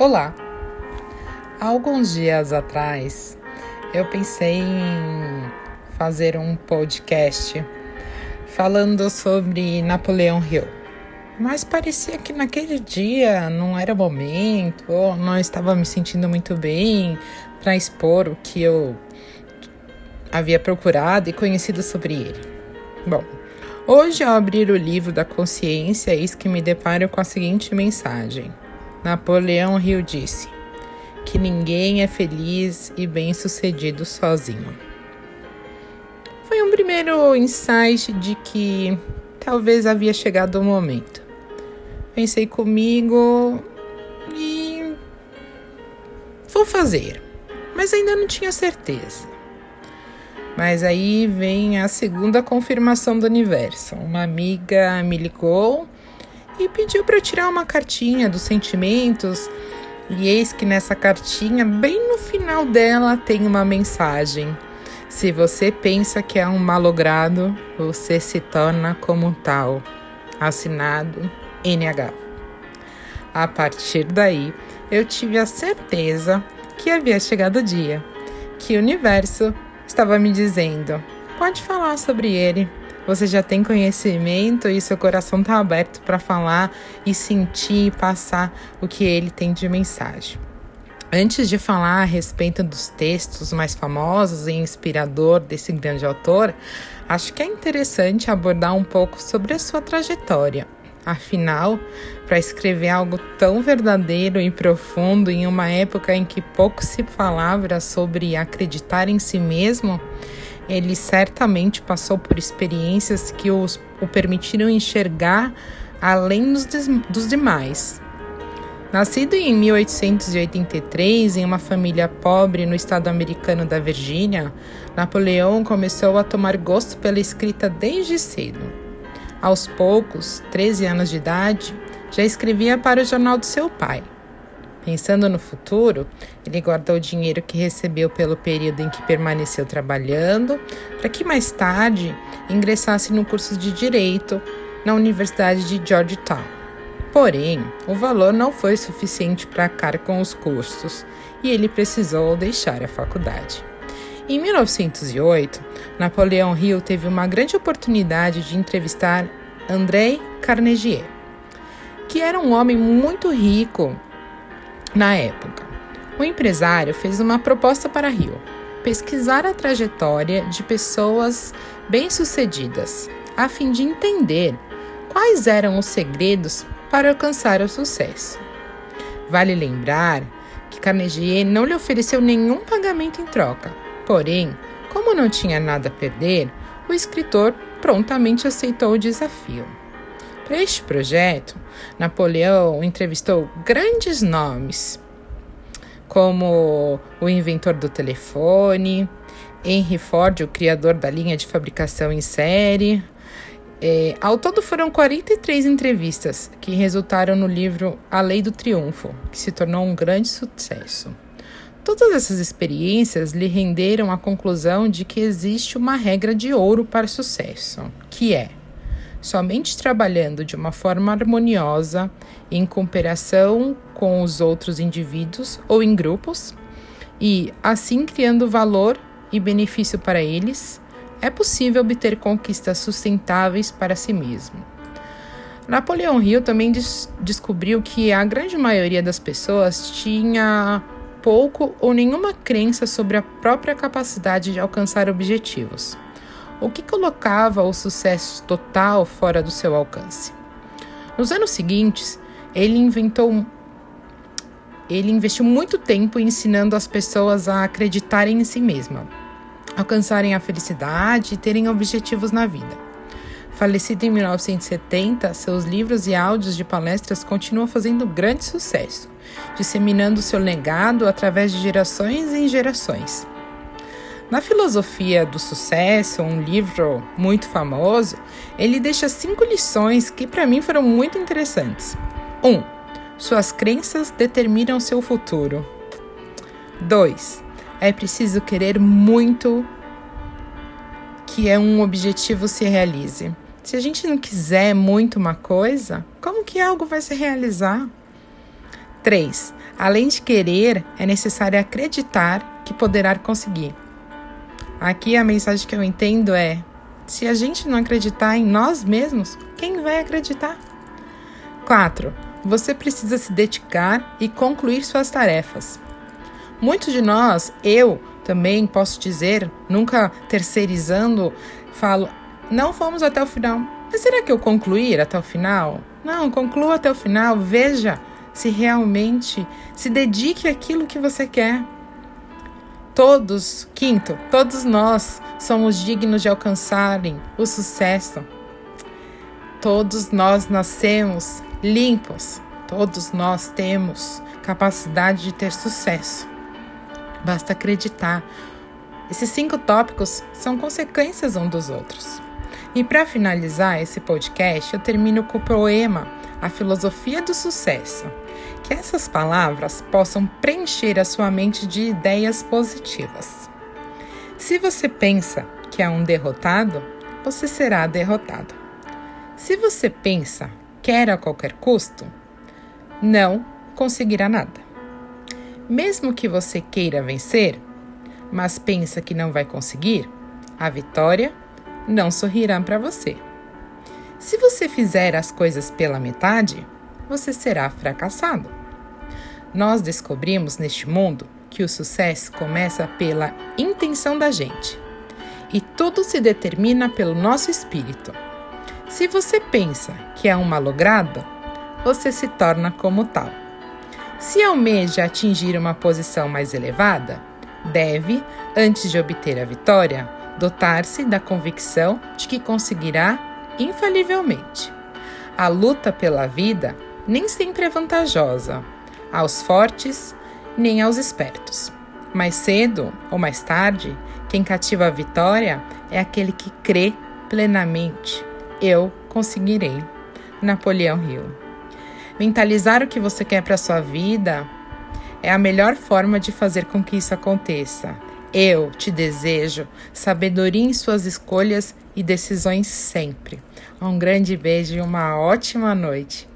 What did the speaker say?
Olá! Há alguns dias atrás eu pensei em fazer um podcast falando sobre Napoleão Hill, mas parecia que naquele dia não era momento, ou não estava me sentindo muito bem para expor o que eu havia procurado e conhecido sobre ele. Bom, hoje ao abrir o livro da consciência, eis que me deparo com a seguinte mensagem. Napoleão Hill disse que ninguém é feliz e bem-sucedido sozinho. Foi um primeiro insight de que talvez havia chegado o momento. Pensei comigo e vou fazer, mas ainda não tinha certeza. Mas aí vem a segunda confirmação do universo. Uma amiga me ligou e pediu para tirar uma cartinha dos sentimentos. E eis que nessa cartinha, bem no final dela, tem uma mensagem. Se você pensa que é um malogrado, você se torna como tal. Assinado NH. A partir daí, eu tive a certeza que havia chegado o dia, que o universo estava me dizendo: pode falar sobre ele, você já tem conhecimento e seu coração está aberto para falar e sentir e passar o que ele tem de mensagem. Antes de falar a respeito dos textos mais famosos e inspirador desse grande autor, acho que é interessante abordar um pouco sobre a sua trajetória. Afinal, para escrever algo tão verdadeiro e profundo em uma época em que pouco se falava sobre acreditar em si mesmo, ele certamente passou por experiências que os, o permitiram enxergar além dos, dos demais. Nascido em 1883 em uma família pobre no estado americano da Virgínia, Napoleão começou a tomar gosto pela escrita desde cedo. Aos poucos, 13 anos de idade, já escrevia para o jornal do seu pai. Pensando no futuro, ele guardou o dinheiro que recebeu pelo período em que permaneceu trabalhando, para que mais tarde ingressasse no curso de Direito na Universidade de Georgetown. Porém, o valor não foi suficiente para arcar com os custos e ele precisou deixar a faculdade. Em 1908, Napoleão Hill teve uma grande oportunidade de entrevistar André Carnegie, que era um homem muito rico na época, o empresário fez uma proposta para Rio: pesquisar a trajetória de pessoas bem-sucedidas, a fim de entender quais eram os segredos para alcançar o sucesso. Vale lembrar que Carnegie não lhe ofereceu nenhum pagamento em troca, porém, como não tinha nada a perder, o escritor prontamente aceitou o desafio. Para este projeto, Napoleão entrevistou grandes nomes, como o inventor do telefone, Henry Ford, o criador da linha de fabricação em série. É, ao todo foram 43 entrevistas que resultaram no livro A Lei do Triunfo, que se tornou um grande sucesso. Todas essas experiências lhe renderam a conclusão de que existe uma regra de ouro para o sucesso, que é somente trabalhando de uma forma harmoniosa, em cooperação com os outros indivíduos ou em grupos, e assim criando valor e benefício para eles, é possível obter conquistas sustentáveis para si mesmo. Napoleão Hill também des descobriu que a grande maioria das pessoas tinha pouco ou nenhuma crença sobre a própria capacidade de alcançar objetivos o que colocava o sucesso total fora do seu alcance. Nos anos seguintes, ele inventou ele investiu muito tempo ensinando as pessoas a acreditarem em si mesma, alcançarem a felicidade e terem objetivos na vida. Falecido em 1970, seus livros e áudios de palestras continuam fazendo grande sucesso, disseminando seu legado através de gerações em gerações. Na Filosofia do Sucesso, um livro muito famoso, ele deixa cinco lições que para mim foram muito interessantes. 1. Um, suas crenças determinam seu futuro. 2. É preciso querer muito que é um objetivo se realize. Se a gente não quiser muito uma coisa, como que algo vai se realizar? 3. Além de querer, é necessário acreditar que poderá conseguir. Aqui a mensagem que eu entendo é: se a gente não acreditar em nós mesmos, quem vai acreditar? 4. Você precisa se dedicar e concluir suas tarefas. Muitos de nós, eu também posso dizer, nunca terceirizando, falo: não fomos até o final. Mas será que eu concluir até o final? Não, conclua até o final. Veja se realmente se dedique àquilo que você quer. Todos, quinto, todos nós somos dignos de alcançarem o sucesso. Todos nós nascemos limpos. Todos nós temos capacidade de ter sucesso. Basta acreditar. Esses cinco tópicos são consequências um dos outros. E para finalizar esse podcast, eu termino com o poema A Filosofia do Sucesso. Que essas palavras possam preencher a sua mente de ideias positivas. Se você pensa que é um derrotado, você será derrotado. Se você pensa quer a qualquer custo, não conseguirá nada. Mesmo que você queira vencer, mas pensa que não vai conseguir, a vitória não sorrirá para você. Se você fizer as coisas pela metade, você será fracassado. Nós descobrimos neste mundo que o sucesso começa pela intenção da gente e tudo se determina pelo nosso espírito. Se você pensa que é um malogrado, você se torna como tal. Se almeja atingir uma posição mais elevada, deve, antes de obter a vitória, dotar-se da convicção de que conseguirá infalivelmente. A luta pela vida nem sempre é vantajosa aos fortes nem aos espertos. Mais cedo ou mais tarde, quem cativa a vitória é aquele que crê plenamente. Eu conseguirei. Napoleão Hill. Mentalizar o que você quer para sua vida é a melhor forma de fazer com que isso aconteça. Eu te desejo sabedoria em suas escolhas e decisões sempre. Um grande beijo e uma ótima noite.